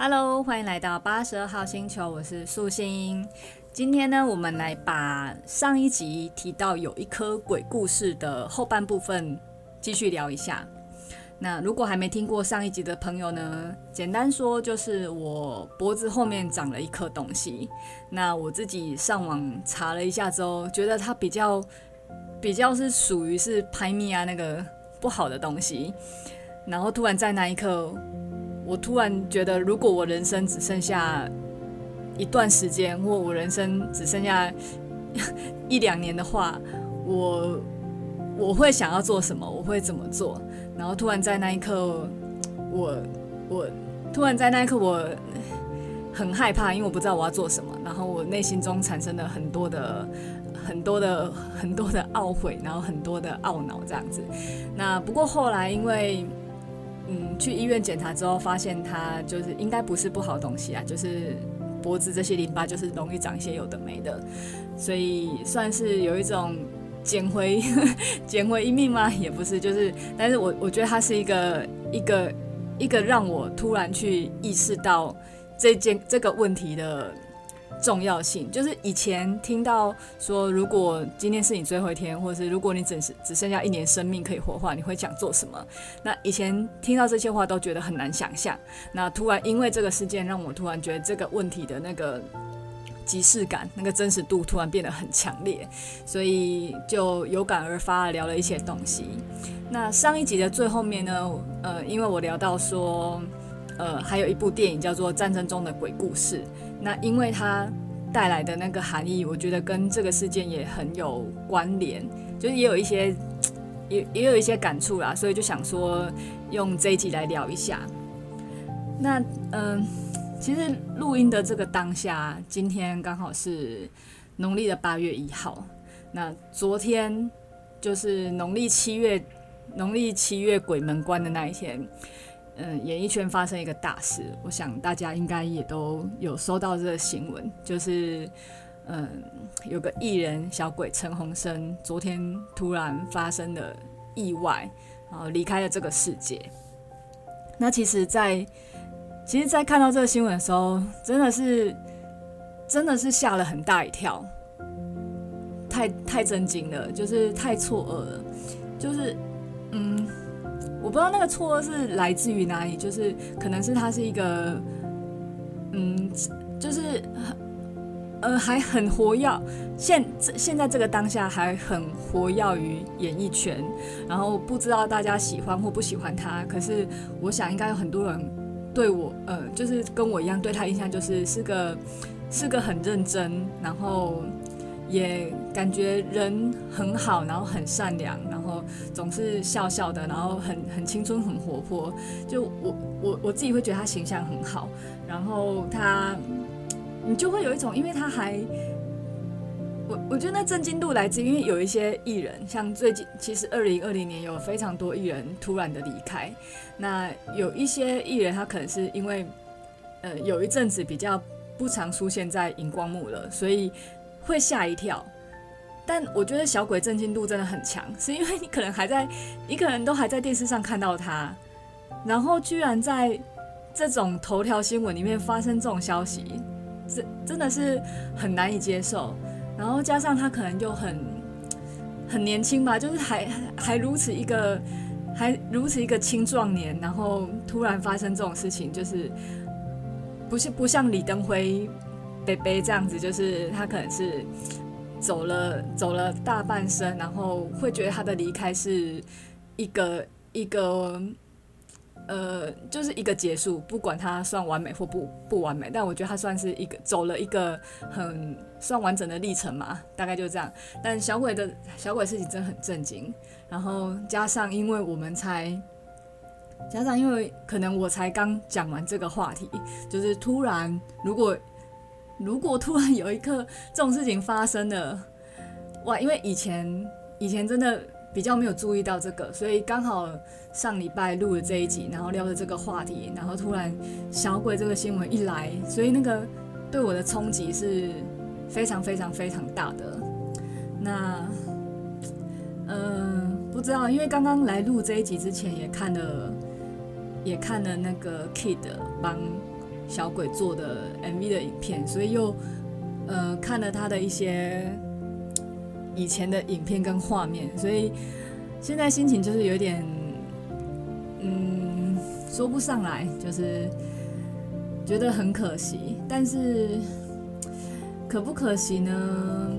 Hello，欢迎来到八十二号星球，我是素心。今天呢，我们来把上一集提到有一颗鬼故事的后半部分继续聊一下。那如果还没听过上一集的朋友呢，简单说就是我脖子后面长了一颗东西。那我自己上网查了一下之后，觉得它比较比较是属于是拍咪啊那个不好的东西。然后突然在那一刻。我突然觉得，如果我人生只剩下一段时间，或我人生只剩下 一两年的话，我我会想要做什么？我会怎么做？然后突然在那一刻，我我突然在那一刻，我很害怕，因为我不知道我要做什么。然后我内心中产生了很多的、很多的、很多的懊悔，然后很多的懊恼这样子。那不过后来因为。嗯，去医院检查之后，发现它就是应该不是不好东西啊，就是脖子这些淋巴就是容易长一些有的没的，所以算是有一种捡回 捡回一命吗？也不是，就是，但是我我觉得它是一个一个一个让我突然去意识到这件这个问题的。重要性就是以前听到说，如果今天是你最后一天，或者是如果你只是只剩下一年生命可以活的话，你会想做什么？那以前听到这些话都觉得很难想象。那突然因为这个事件，让我突然觉得这个问题的那个即视感、那个真实度突然变得很强烈，所以就有感而发聊了一些东西。那上一集的最后面呢，呃，因为我聊到说，呃，还有一部电影叫做《战争中的鬼故事》。那因为它带来的那个含义，我觉得跟这个事件也很有关联，就是也有一些也也有一些感触啦，所以就想说用这一集来聊一下。那嗯，其实录音的这个当下，今天刚好是农历的八月一号，那昨天就是农历七月，农历七月鬼门关的那一天。嗯，演艺圈发生一个大事，我想大家应该也都有收到这个新闻，就是嗯，有个艺人小鬼陈鸿生昨天突然发生了意外，然后离开了这个世界。那其实在，其实，在看到这个新闻的时候，真的是真的是吓了很大一跳，太太震惊了，就是太错愕了，就是。我不知道那个错是来自于哪里，就是可能是他是一个，嗯，就是呃还很活跃，现现在这个当下还很活跃于演艺圈，然后不知道大家喜欢或不喜欢他，可是我想应该有很多人对我，呃，就是跟我一样对他印象就是是个是个很认真，然后。也感觉人很好，然后很善良，然后总是笑笑的，然后很很青春，很活泼。就我我我自己会觉得他形象很好，然后他你就会有一种，因为他还我我觉得那震惊度来自于，因为有一些艺人，像最近其实二零二零年有非常多艺人突然的离开，那有一些艺人他可能是因为呃有一阵子比较不常出现在荧光幕了，所以。会吓一跳，但我觉得小鬼震惊度真的很强，是因为你可能还在，你可能都还在电视上看到他，然后居然在这种头条新闻里面发生这种消息，这真的是很难以接受。然后加上他可能又很很年轻吧，就是还还如此一个还如此一个青壮年，然后突然发生这种事情，就是不是不像李登辉。这样子，就是他可能是走了走了大半生，然后会觉得他的离开是一个一个呃，就是一个结束，不管他算完美或不不完美，但我觉得他算是一个走了一个很算完整的历程嘛，大概就这样。但小鬼的小鬼事情真的很震惊，然后加上因为我们才加上因为可能我才刚讲完这个话题，就是突然如果。如果突然有一刻这种事情发生了，哇！因为以前以前真的比较没有注意到这个，所以刚好上礼拜录了这一集，然后聊了这个话题，然后突然小鬼这个新闻一来，所以那个对我的冲击是非常非常非常大的。那嗯、呃，不知道，因为刚刚来录这一集之前也看了也看了那个 Kid 帮小鬼做的 MV 的影片，所以又呃看了他的一些以前的影片跟画面，所以现在心情就是有点嗯说不上来，就是觉得很可惜，但是可不可惜呢？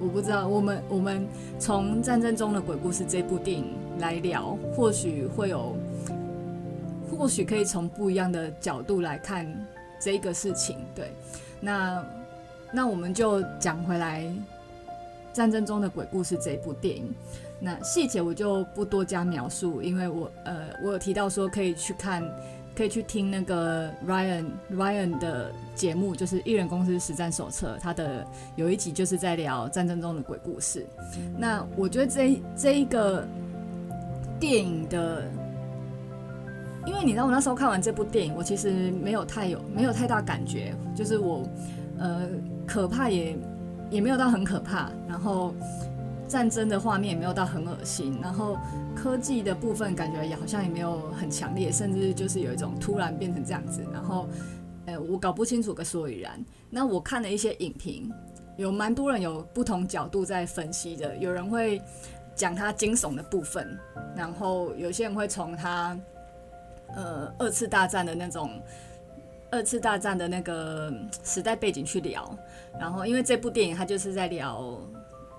我不知道。我们我们从战争中的鬼故事这部电影来聊，或许会有。或许可以从不一样的角度来看这个事情，对，那那我们就讲回来《战争中的鬼故事》这一部电影，那细节我就不多加描述，因为我呃我有提到说可以去看，可以去听那个 Ryan Ryan 的节目，就是《艺人公司实战手册》，他的有一集就是在聊战争中的鬼故事。那我觉得这这一个电影的。因为你知道，我那时候看完这部电影，我其实没有太有没有太大感觉，就是我呃可怕也也没有到很可怕，然后战争的画面也没有到很恶心，然后科技的部分感觉也好像也没有很强烈，甚至就是有一种突然变成这样子，然后呃我搞不清楚个所以然。那我看了一些影评，有蛮多人有不同角度在分析的，有人会讲他惊悚的部分，然后有些人会从他。呃，二次大战的那种，二次大战的那个时代背景去聊，然后因为这部电影它就是在聊，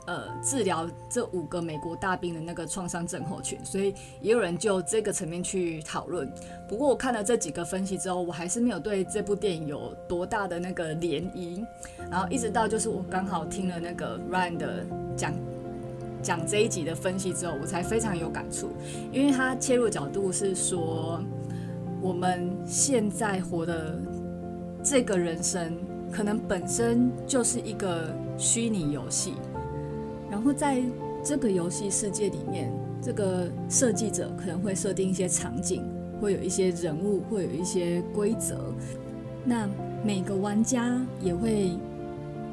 呃，治疗这五个美国大兵的那个创伤症候群，所以也有人就这个层面去讨论。不过我看了这几个分析之后，我还是没有对这部电影有多大的那个涟漪。然后一直到就是我刚好听了那个 Ryan 的讲。讲这一集的分析之后，我才非常有感触，因为他切入角度是说，我们现在活的这个人生，可能本身就是一个虚拟游戏，然后在这个游戏世界里面，这个设计者可能会设定一些场景，会有一些人物，会有一些规则，那每个玩家也会。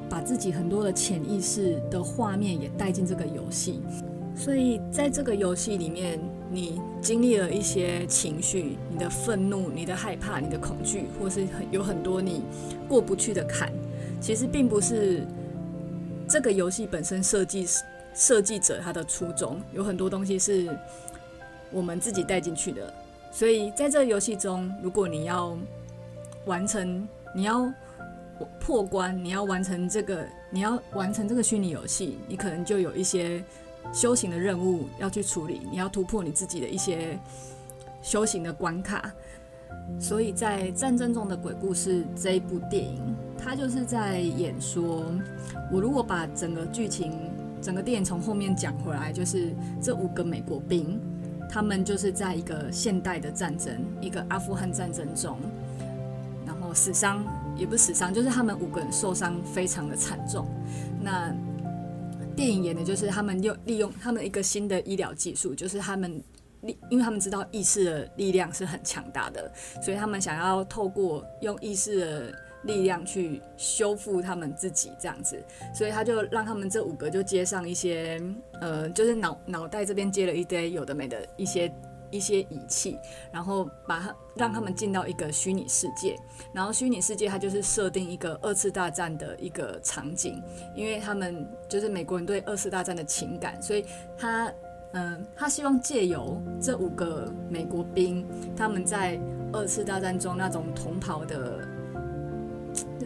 把自己很多的潜意识的画面也带进这个游戏，所以在这个游戏里面，你经历了一些情绪，你的愤怒、你的害怕、你的恐惧，或是很有很多你过不去的坎，其实并不是这个游戏本身设计设计者他的初衷，有很多东西是我们自己带进去的。所以在这个游戏中，如果你要完成，你要。破关，你要完成这个，你要完成这个虚拟游戏，你可能就有一些修行的任务要去处理，你要突破你自己的一些修行的关卡。所以在战争中的鬼故事这一部电影，它就是在演说，我如果把整个剧情、整个电影从后面讲回来，就是这五个美国兵，他们就是在一个现代的战争，一个阿富汗战争中，然后死伤。也不是死伤，就是他们五个人受伤非常的惨重。那电影演的就是他们又利用他们一个新的医疗技术，就是他们力，因为他们知道意识的力量是很强大的，所以他们想要透过用意识的力量去修复他们自己这样子。所以他就让他们这五个就接上一些，呃，就是脑脑袋这边接了一堆有的没的一些。一些仪器，然后把它让他们进到一个虚拟世界，然后虚拟世界它就是设定一个二次大战的一个场景，因为他们就是美国人对二次大战的情感，所以他嗯、他希望借由这五个美国兵他们在二次大战中那种同袍的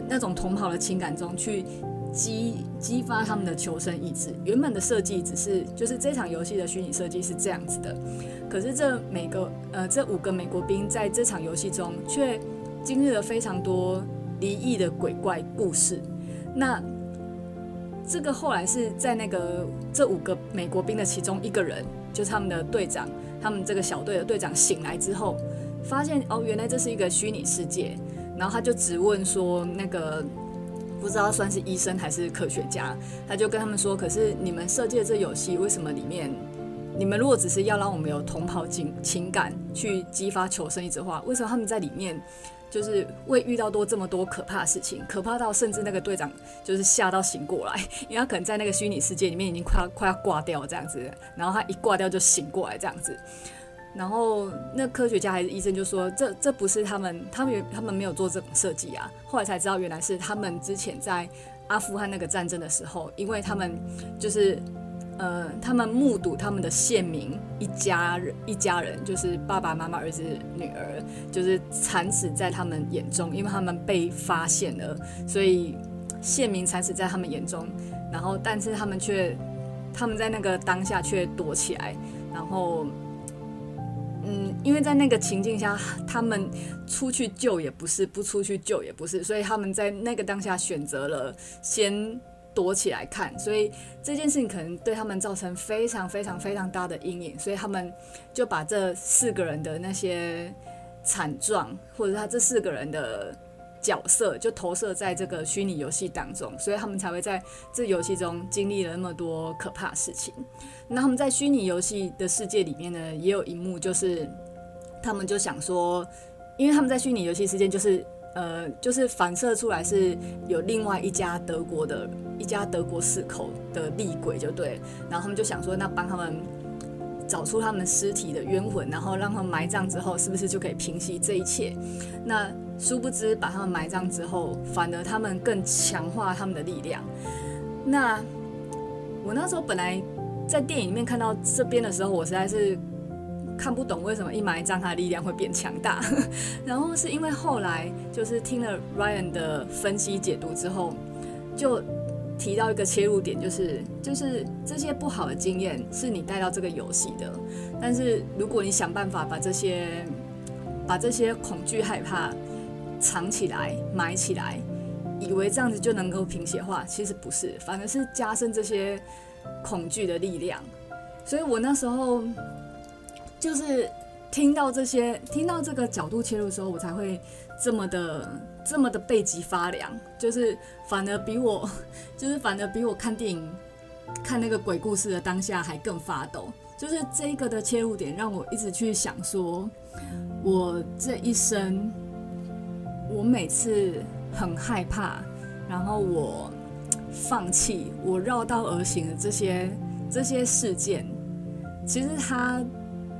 那种同袍的情感中去。激激发他们的求生意志。原本的设计只是，就是这场游戏的虚拟设计是这样子的。可是这每个呃这五个美国兵在这场游戏中却经历了非常多离异的鬼怪故事。那这个后来是在那个这五个美国兵的其中一个人，就是他们的队长，他们这个小队的队长醒来之后，发现哦，原来这是一个虚拟世界。然后他就质问说那个。不知道算是医生还是科学家，他就跟他们说：“可是你们设计的这游戏，为什么里面你们如果只是要让我们有同袍情情感去激发求生意志的话，为什么他们在里面就是会遇到多这么多可怕的事情？可怕到甚至那个队长就是吓到醒过来，因为他可能在那个虚拟世界里面已经快要快要挂掉这样子，然后他一挂掉就醒过来这样子。然后那科学家还是医生就说，这这不是他们，他们他们没有做这种设计啊。后来才知道，原来是他们之前在阿富汗那个战争的时候，因为他们就是呃，他们目睹他们的县民一家人一家人，就是爸爸妈妈、儿子、女儿，就是惨死在他们眼中，因为他们被发现了，所以县民惨死在他们眼中。然后，但是他们却他们在那个当下却躲起来，然后。嗯，因为在那个情境下，他们出去救也不是，不出去救也不是，所以他们在那个当下选择了先躲起来看，所以这件事情可能对他们造成非常非常非常大的阴影，所以他们就把这四个人的那些惨状，或者他这四个人的。角色就投射在这个虚拟游戏当中，所以他们才会在这游戏中经历了那么多可怕的事情。那他们在虚拟游戏的世界里面呢，也有一幕，就是他们就想说，因为他们在虚拟游戏世界，就是呃，就是反射出来是有另外一家德国的一家德国四口的厉鬼，就对。然后他们就想说，那帮他们找出他们尸体的冤魂，然后让他们埋葬之后，是不是就可以平息这一切？那。殊不知，把他们埋葬之后，反而他们更强化他们的力量。那我那时候本来在电影里面看到这边的时候，我实在是看不懂为什么一埋葬他的力量会变强大。然后是因为后来就是听了 Ryan 的分析解读之后，就提到一个切入点，就是就是这些不好的经验是你带到这个游戏的，但是如果你想办法把这些把这些恐惧害怕。藏起来，埋起来，以为这样子就能够平息的话，其实不是，反而是加深这些恐惧的力量。所以我那时候就是听到这些，听到这个角度切入的时候，我才会这么的、这么的背脊发凉。就是反而比我，就是反而比我看电影、看那个鬼故事的当下还更发抖。就是这一个的切入点，让我一直去想说，我这一生。我每次很害怕，然后我放弃，我绕道而行的这些这些事件，其实它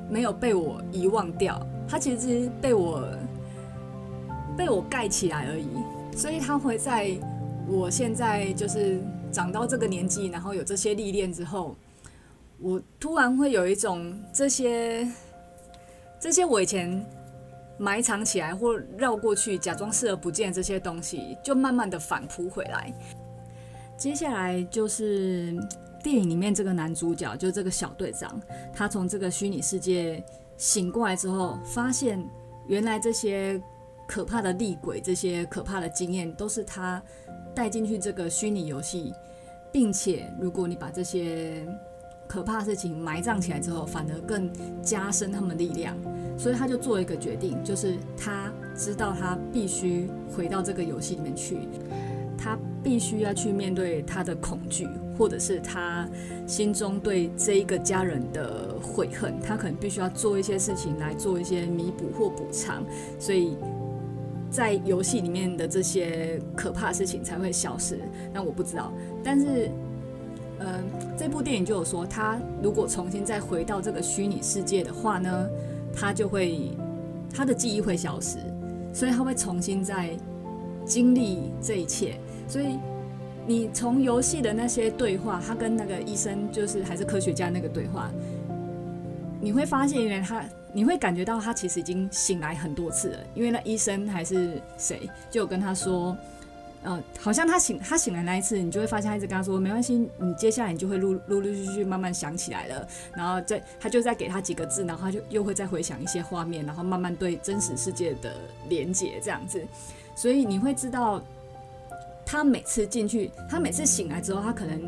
没有被我遗忘掉，它其实被我被我盖起来而已。所以它会在我现在就是长到这个年纪，然后有这些历练之后，我突然会有一种这些这些我以前。埋藏起来或绕过去，假装视而不见这些东西，就慢慢的反扑回来。接下来就是 电影里面这个男主角，就这个小队长，他从这个虚拟世界醒过来之后，发现原来这些可怕的厉鬼、这些可怕的经验，都是他带进去这个虚拟游戏，并且如果你把这些可怕的事情埋葬起来之后，反而更加深他们力量。所以他就做了一个决定，就是他知道他必须回到这个游戏里面去，他必须要去面对他的恐惧，或者是他心中对这一个家人的悔恨，他可能必须要做一些事情来做一些弥补或补偿，所以在游戏里面的这些可怕的事情才会消失。那我不知道，但是，呃，这部电影就有说，他如果重新再回到这个虚拟世界的话呢，他就会，他的记忆会消失，所以他会重新再经历这一切。所以你从游戏的那些对话，他跟那个医生就是还是科学家那个对话，你会发现，原来他你会感觉到他其实已经醒来很多次了，因为那医生还是谁就有跟他说。嗯、好像他醒，他醒来那一次，你就会发现他一直跟他说没关系，你接下来你就会陆陆陆续续慢慢想起来了，然后再他就再给他几个字，然后他就又会再回想一些画面，然后慢慢对真实世界的连接这样子，所以你会知道，他每次进去，他每次醒来之后，他可能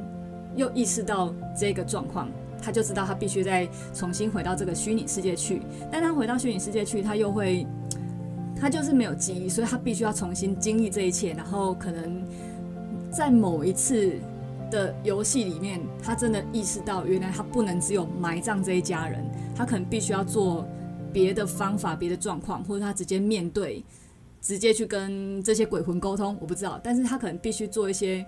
又意识到这个状况，他就知道他必须再重新回到这个虚拟世界去，但他回到虚拟世界去，他又会。他就是没有记忆，所以他必须要重新经历这一切。然后可能在某一次的游戏里面，他真的意识到，原来他不能只有埋葬这一家人，他可能必须要做别的方法、别的状况，或者他直接面对，直接去跟这些鬼魂沟通。我不知道，但是他可能必须做一些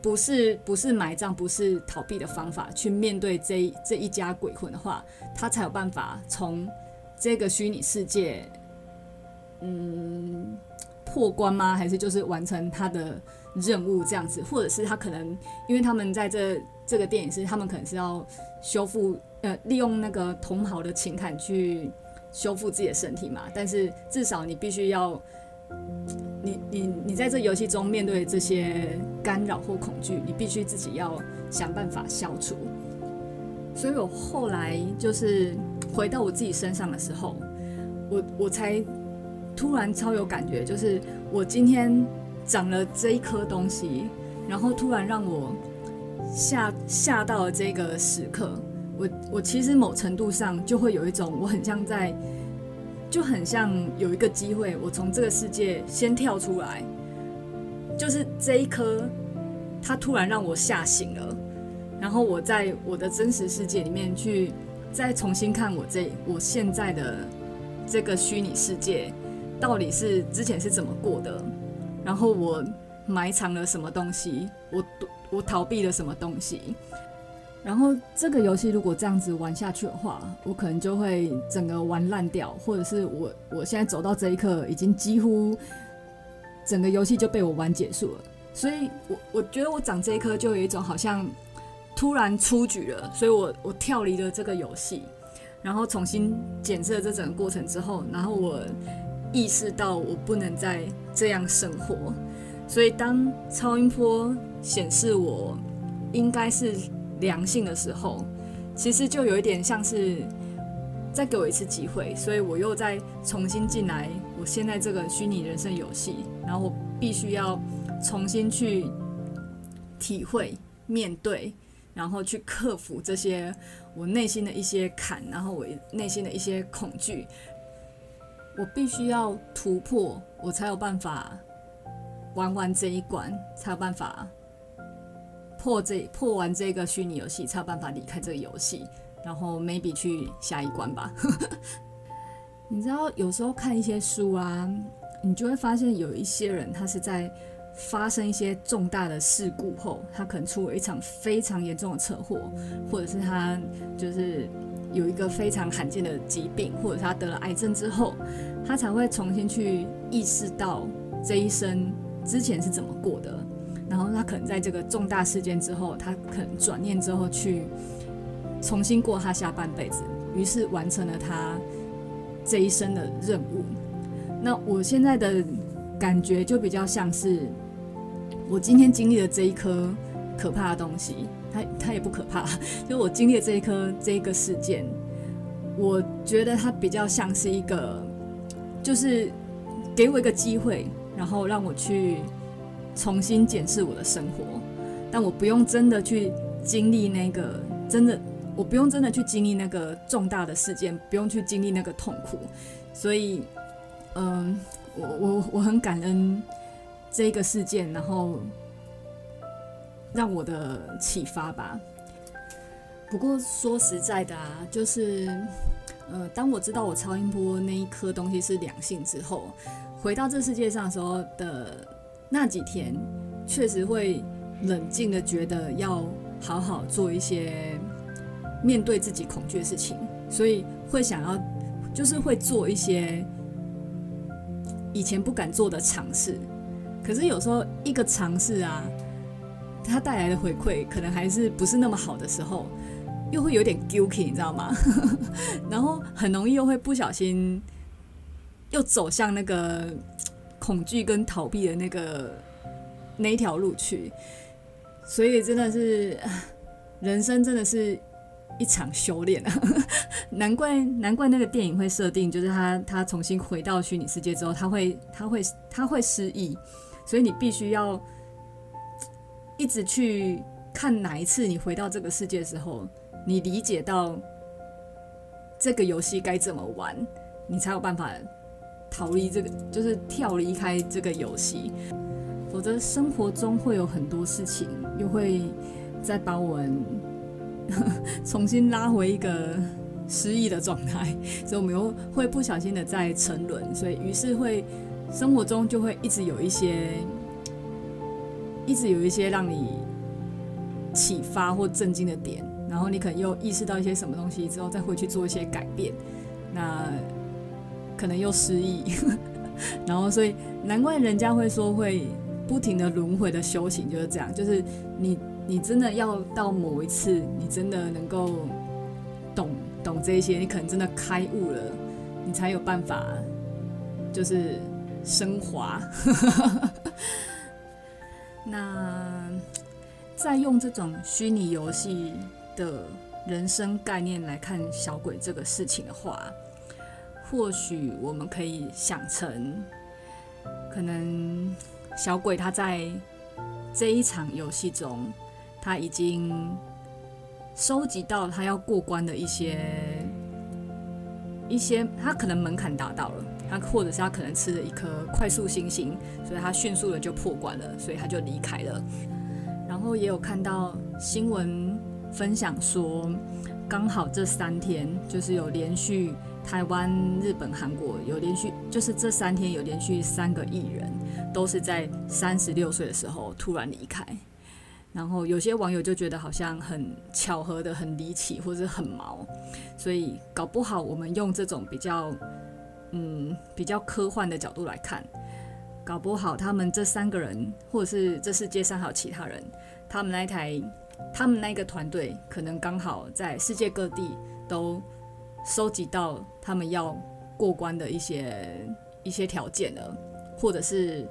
不是不是埋葬，不是逃避的方法去面对这这一家鬼魂的话，他才有办法从这个虚拟世界，嗯，破关吗？还是就是完成他的任务这样子？或者是他可能，因为他们在这这个电影是他们可能是要修复，呃，利用那个同袍的情感去修复自己的身体嘛？但是至少你必须要。你你你在这游戏中面对这些干扰或恐惧，你必须自己要想办法消除。所以我后来就是回到我自己身上的时候，我我才突然超有感觉，就是我今天长了这一颗东西，然后突然让我吓吓到了这个时刻，我我其实某程度上就会有一种我很像在。就很像有一个机会，我从这个世界先跳出来，就是这一颗，它突然让我吓醒了，然后我在我的真实世界里面去再重新看我这我现在的这个虚拟世界，到底是之前是怎么过的，然后我埋藏了什么东西，我我逃避了什么东西。然后这个游戏如果这样子玩下去的话，我可能就会整个玩烂掉，或者是我我现在走到这一刻，已经几乎整个游戏就被我玩结束了。所以我我觉得我长这一颗就有一种好像突然出局了，所以我我跳离了这个游戏，然后重新检测这整个过程之后，然后我意识到我不能再这样生活。所以当超音波显示我应该是。良性的时候，其实就有一点像是再给我一次机会，所以我又再重新进来。我现在这个虚拟人生游戏，然后我必须要重新去体会、面对，然后去克服这些我内心的一些坎，然后我内心的一些恐惧。我必须要突破，我才有办法玩完这一关，才有办法。破这破完这个虚拟游戏，才有办法离开这个游戏，然后 maybe 去下一关吧。你知道，有时候看一些书啊，你就会发现有一些人，他是在发生一些重大的事故后，他可能出了一场非常严重的车祸，或者是他就是有一个非常罕见的疾病，或者他得了癌症之后，他才会重新去意识到这一生之前是怎么过的。然后他可能在这个重大事件之后，他可能转念之后去重新过他下半辈子，于是完成了他这一生的任务。那我现在的感觉就比较像是我今天经历了这一颗可怕的东西，它它也不可怕，就我经历这一颗这一个事件，我觉得它比较像是一个，就是给我一个机会，然后让我去。重新检视我的生活，但我不用真的去经历那个真的，我不用真的去经历那个重大的事件，不用去经历那个痛苦，所以，嗯，我我我很感恩这一个事件，然后让我的启发吧。不过说实在的啊，就是，呃，当我知道我超音波那一颗东西是两性之后，回到这世界上的时候的。那几天确实会冷静的觉得要好好做一些面对自己恐惧的事情，所以会想要就是会做一些以前不敢做的尝试。可是有时候一个尝试啊，它带来的回馈可能还是不是那么好的时候，又会有点 guilty，你知道吗？然后很容易又会不小心又走向那个。恐惧跟逃避的那个那一条路去，所以真的是人生真的是一场修炼啊！难怪难怪那个电影会设定，就是他他重新回到虚拟世界之后，他会他会他会失忆，所以你必须要一直去看哪一次你回到这个世界的时候，你理解到这个游戏该怎么玩，你才有办法。逃离这个，就是跳离开这个游戏，否则生活中会有很多事情，又会再把我们 重新拉回一个失忆的状态，所以我们又会不小心的再沉沦，所以于是会生活中就会一直有一些，一直有一些让你启发或震惊的点，然后你可能又意识到一些什么东西之后，再回去做一些改变，那可能又失忆，然后所以难怪人家会说会不停的轮回的修行就是这样，就是你你真的要到某一次，你真的能够懂懂这些，你可能真的开悟了，你才有办法就是升华。那再用这种虚拟游戏的人生概念来看小鬼这个事情的话，或许我们可以想成，可能小鬼他在这一场游戏中，他已经收集到他要过关的一些一些，他可能门槛达到了。他或者是他可能吃了一颗快速星星，所以他迅速的就破关了，所以他就离开了。然后也有看到新闻分享说，刚好这三天就是有连续台湾、日本、韩国有连续，就是这三天有连续三个艺人都是在三十六岁的时候突然离开。然后有些网友就觉得好像很巧合的很离奇，或者很毛，所以搞不好我们用这种比较。嗯，比较科幻的角度来看，搞不好他们这三个人，或者是这世界上还有其他人，他们那一台，他们那个团队，可能刚好在世界各地都收集到他们要过关的一些一些条件了，或者是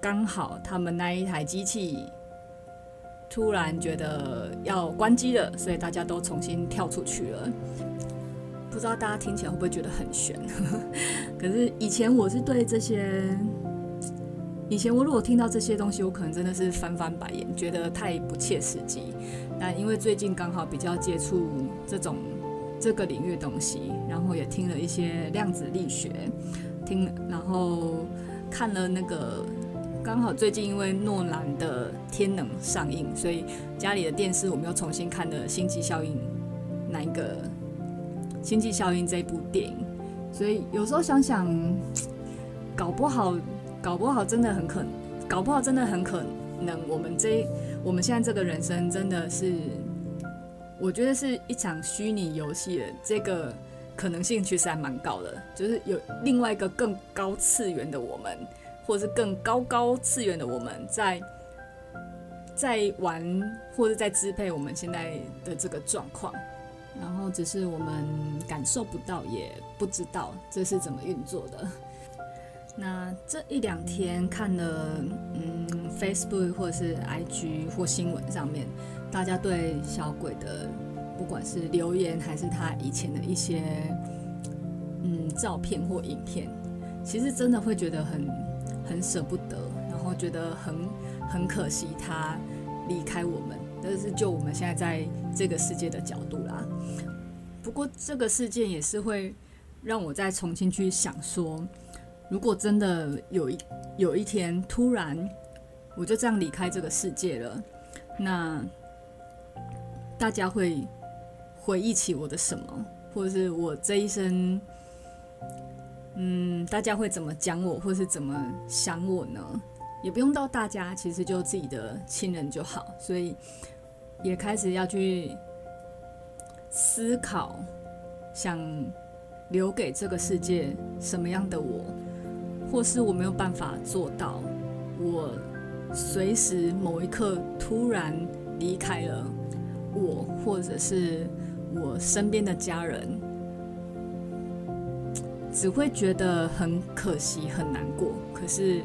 刚好他们那一台机器突然觉得要关机了，所以大家都重新跳出去了。不知道大家听起来会不会觉得很悬？可是以前我是对这些，以前我如果听到这些东西，我可能真的是翻翻白眼，觉得太不切实际。但因为最近刚好比较接触这种这个领域的东西，然后也听了一些量子力学，听然后看了那个刚好最近因为诺兰的《天能》上映，所以家里的电视我们又重新看了《星际效应》那一个。《星际效应》这部电影，所以有时候想想，搞不好，搞不好真的很可，搞不好真的很可能，我们这我们现在这个人生真的是，我觉得是一场虚拟游戏的这个可能性其实还蛮高的，就是有另外一个更高次元的我们，或者是更高高次元的我们在在玩，或者在支配我们现在的这个状况。然后只是我们感受不到，也不知道这是怎么运作的。那这一两天看了，嗯，Facebook 或是 IG 或新闻上面，大家对小鬼的，不管是留言还是他以前的一些，嗯，照片或影片，其实真的会觉得很很舍不得，然后觉得很很可惜他离开我们。但是就我们现在在这个世界的角度啦。不过这个事件也是会让我再重新去想说，如果真的有一有一天突然我就这样离开这个世界了，那大家会回忆起我的什么，或者是我这一生，嗯，大家会怎么讲我，或是怎么想我呢？也不用到大家，其实就自己的亲人就好。所以。也开始要去思考，想留给这个世界什么样的我，或是我没有办法做到，我随时某一刻突然离开了我，或者是我身边的家人，只会觉得很可惜、很难过，可是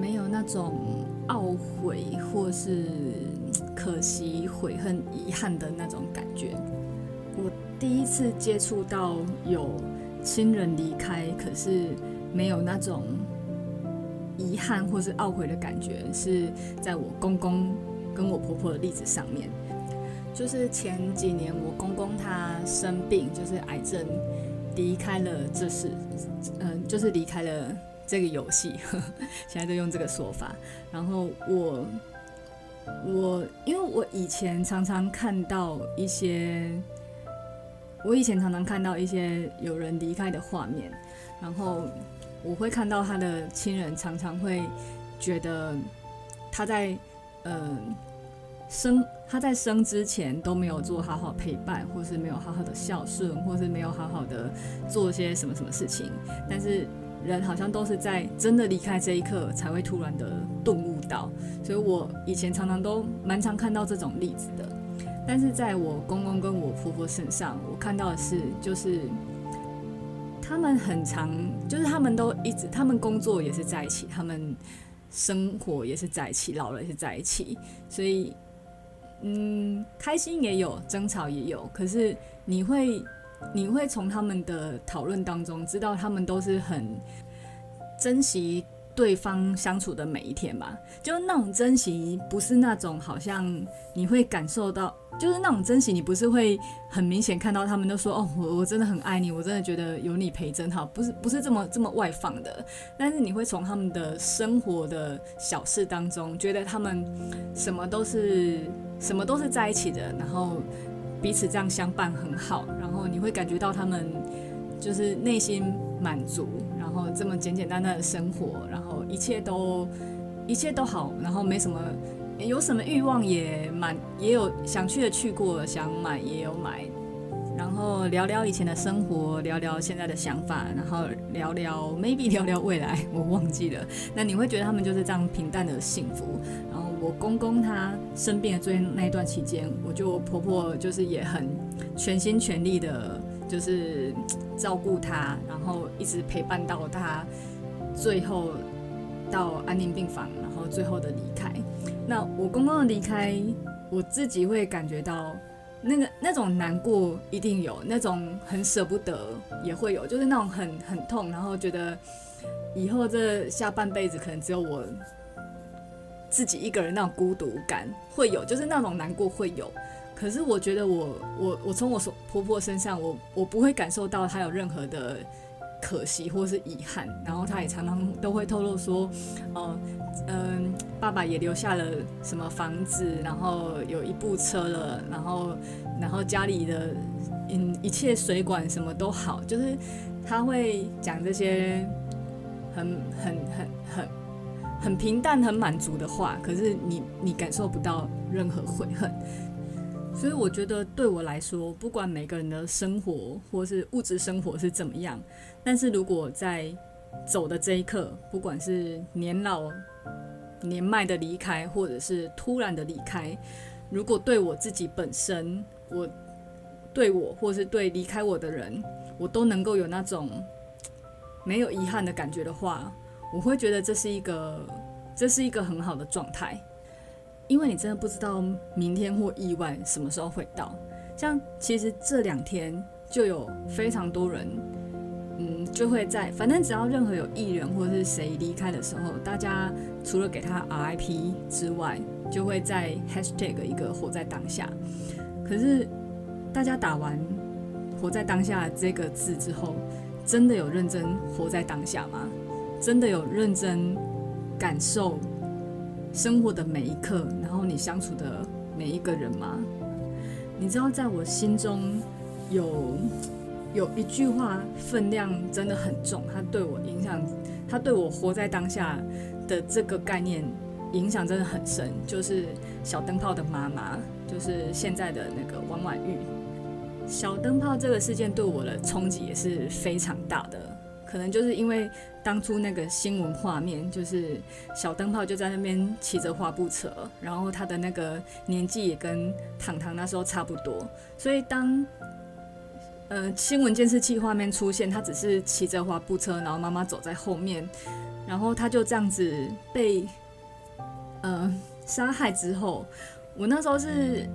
没有那种懊悔或是。可惜、悔恨、遗憾的那种感觉。我第一次接触到有亲人离开，可是没有那种遗憾或是懊悔的感觉，是在我公公跟我婆婆的例子上面。就是前几年我公公他生病，就是癌症，离开了这世，嗯，就是离开了这个游戏，现在都用这个说法。然后我。我因为我以前常常看到一些，我以前常常看到一些有人离开的画面，然后我会看到他的亲人常常会觉得他在呃生他在生之前都没有做好好陪伴，或是没有好好的孝顺，或是没有好好的做些什么什么事情。但是人好像都是在真的离开这一刻，才会突然的顿悟到。所以我以前常常都蛮常看到这种例子的。但是在我公公跟我婆婆身上，我看到的是，就是他们很常，就是他们都一直，他们工作也是在一起，他们生活也是在一起，老了也是在一起，所以。嗯，开心也有，争吵也有，可是你会，你会从他们的讨论当中知道，他们都是很珍惜。对方相处的每一天吧，就那种珍惜，不是那种好像你会感受到，就是那种珍惜，你不是会很明显看到他们都说哦，我我真的很爱你，我真的觉得有你陪真好，不是不是这么这么外放的，但是你会从他们的生活的小事当中，觉得他们什么都是什么都是在一起的，然后彼此这样相伴很好，然后你会感觉到他们就是内心满足。然后这么简简单单的生活，然后一切都一切都好，然后没什么，有什么欲望也满，也有想去的去过，想买也有买，然后聊聊以前的生活，聊聊现在的想法，然后聊聊 maybe 聊聊未来，我忘记了。那你会觉得他们就是这样平淡的幸福。然后我公公他生病的最那一段期间，我就婆婆就是也很全心全力的。就是照顾他，然后一直陪伴到他最后到安宁病房，然后最后的离开。那我公公的离开，我自己会感觉到那个那种难过一定有，那种很舍不得也会有，就是那种很很痛，然后觉得以后这下半辈子可能只有我自己一个人那种孤独感会有，就是那种难过会有。可是我觉得我我我从我婆婆身上，我我不会感受到她有任何的可惜或是遗憾。然后她也常常都会透露说，呃嗯，爸爸也留下了什么房子，然后有一部车了，然后然后家里的嗯一切水管什么都好，就是她会讲这些很很很很很平淡、很满足的话。可是你你感受不到任何悔恨。所以我觉得，对我来说，不管每个人的生活或是物质生活是怎么样，但是如果在走的这一刻，不管是年老、年迈的离开，或者是突然的离开，如果对我自己本身，我对我或是对离开我的人，我都能够有那种没有遗憾的感觉的话，我会觉得这是一个，这是一个很好的状态。因为你真的不知道明天或意外什么时候会到，像其实这两天就有非常多人，嗯，就会在反正只要任何有艺人或者是谁离开的时候，大家除了给他 RIP 之外，就会在 hashtag 一个活在当下。可是大家打完活在当下这个字之后，真的有认真活在当下吗？真的有认真感受？生活的每一刻，然后你相处的每一个人吗？你知道，在我心中有有一句话分量真的很重，它对我影响，它对我活在当下的这个概念影响真的很深。就是小灯泡的妈妈，就是现在的那个王婉玉。小灯泡这个事件对我的冲击也是非常大的。可能就是因为当初那个新闻画面，就是小灯泡就在那边骑着滑步车，然后他的那个年纪也跟糖糖那时候差不多，所以当呃新闻监视器画面出现，他只是骑着滑步车，然后妈妈走在后面，然后他就这样子被呃杀害之后，我那时候是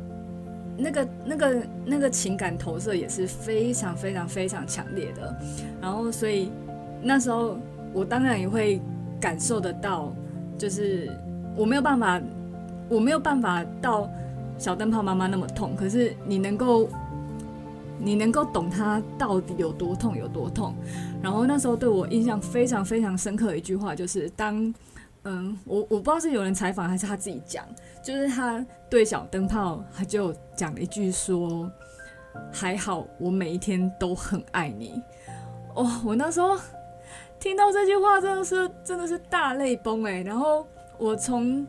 那个那个那个情感投射也是非常非常非常强烈的，然后所以。那时候我当然也会感受得到，就是我没有办法，我没有办法到小灯泡妈妈那么痛。可是你能够，你能够懂她到底有多痛，有多痛。然后那时候对我印象非常非常深刻的一句话，就是当嗯，我我不知道是有人采访还是他自己讲，就是他对小灯泡，他就讲了一句说：“还好，我每一天都很爱你。”哦，我那时候。听到这句话真的是真的是大泪崩哎！然后我从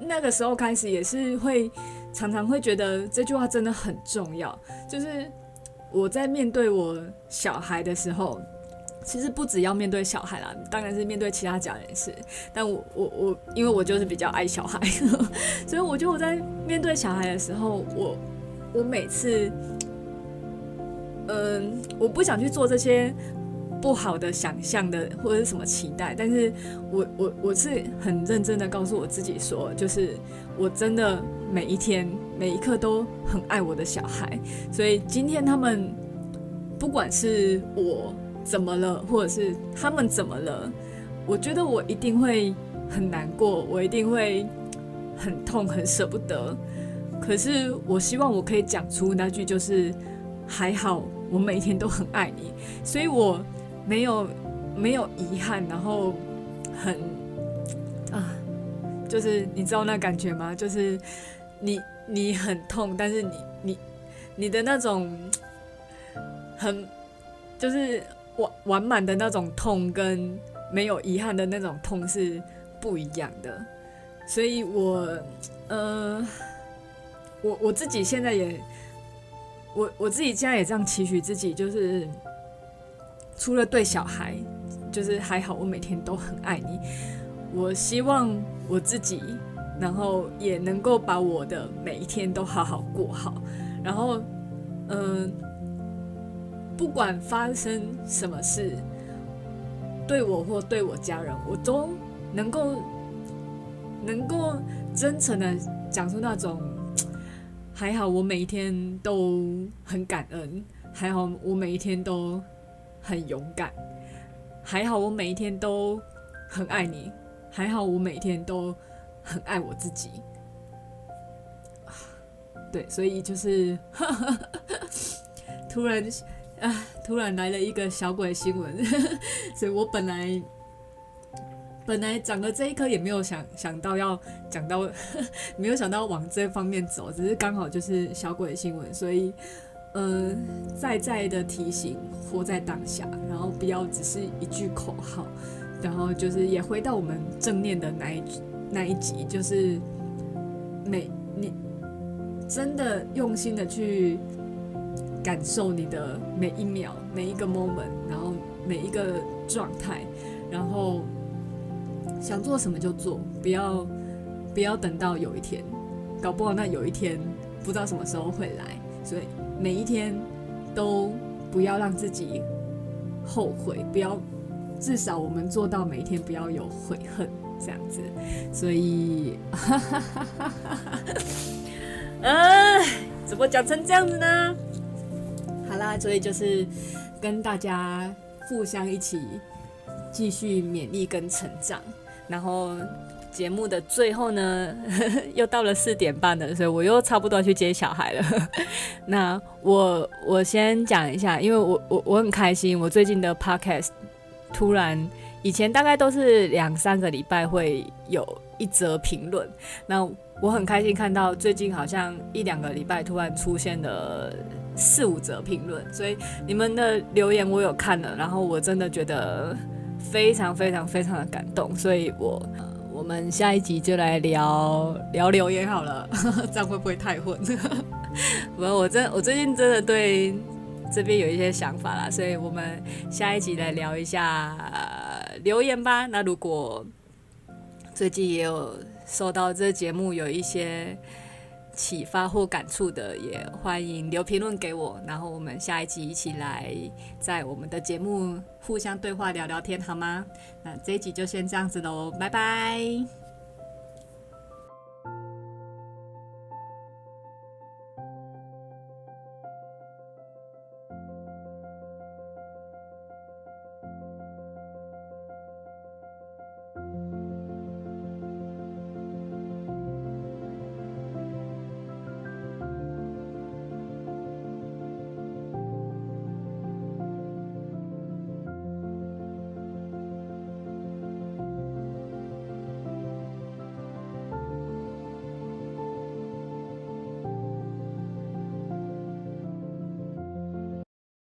那个时候开始也是会常常会觉得这句话真的很重要，就是我在面对我小孩的时候，其实不只要面对小孩啦，当然是面对其他家人是。但我我我，因为我就是比较爱小孩，所以我觉得我在面对小孩的时候，我我每次，嗯，我不想去做这些。不好的想象的或者是什么期待，但是我我我是很认真的告诉我自己说，就是我真的每一天每一刻都很爱我的小孩，所以今天他们不管是我怎么了，或者是他们怎么了，我觉得我一定会很难过，我一定会很痛很舍不得，可是我希望我可以讲出那句就是还好，我每一天都很爱你，所以我。没有没有遗憾，然后很啊，就是你知道那感觉吗？就是你你很痛，但是你你你的那种很就是完完满的那种痛，跟没有遗憾的那种痛是不一样的。所以我呃，我我自己现在也我我自己现在也这样期许自己，就是。除了对小孩，就是还好，我每天都很爱你。我希望我自己，然后也能够把我的每一天都好好过好。然后，嗯，不管发生什么事，对我或对我家人，我都能够能够真诚的讲出那种 还好，我每一天都很感恩，还好我每一天都。很勇敢，还好我每一天都很爱你，还好我每天都很爱我自己。对，所以就是 突然啊，突然来了一个小鬼新闻，所以我本来本来讲的这一颗也没有想想到要讲到，没有想到往这方面走，只是刚好就是小鬼新闻，所以。呃，再再的提醒，活在当下，然后不要只是一句口号，然后就是也回到我们正念的那一那一集，就是每你真的用心的去感受你的每一秒、每一个 moment，然后每一个状态，然后想做什么就做，不要不要等到有一天，搞不好那有一天不知道什么时候会来，所以。每一天都不要让自己后悔，不要，至少我们做到每一天不要有悔恨这样子。所以，哈哈哈哈哈，哎，怎么讲成这样子呢？好啦，所以就是跟大家互相一起继续勉励跟成长，然后。节目的最后呢，又到了四点半了，所以我又差不多去接小孩了。那我我先讲一下，因为我我我很开心，我最近的 podcast 突然，以前大概都是两三个礼拜会有一则评论，那我很开心看到最近好像一两个礼拜突然出现了四五则评论，所以你们的留言我有看了，然后我真的觉得非常非常非常的感动，所以我。我们下一集就来聊聊留言好了，这样会不会太混？不，我真我最近真的对这边有一些想法啦，所以我们下一集来聊一下留言吧。那如果最近也有收到这节目有一些启发或感触的，也欢迎留评论给我。然后我们下一集一起来在我们的节目互相对话聊聊天，好吗？那这一集就先这样子喽，拜拜。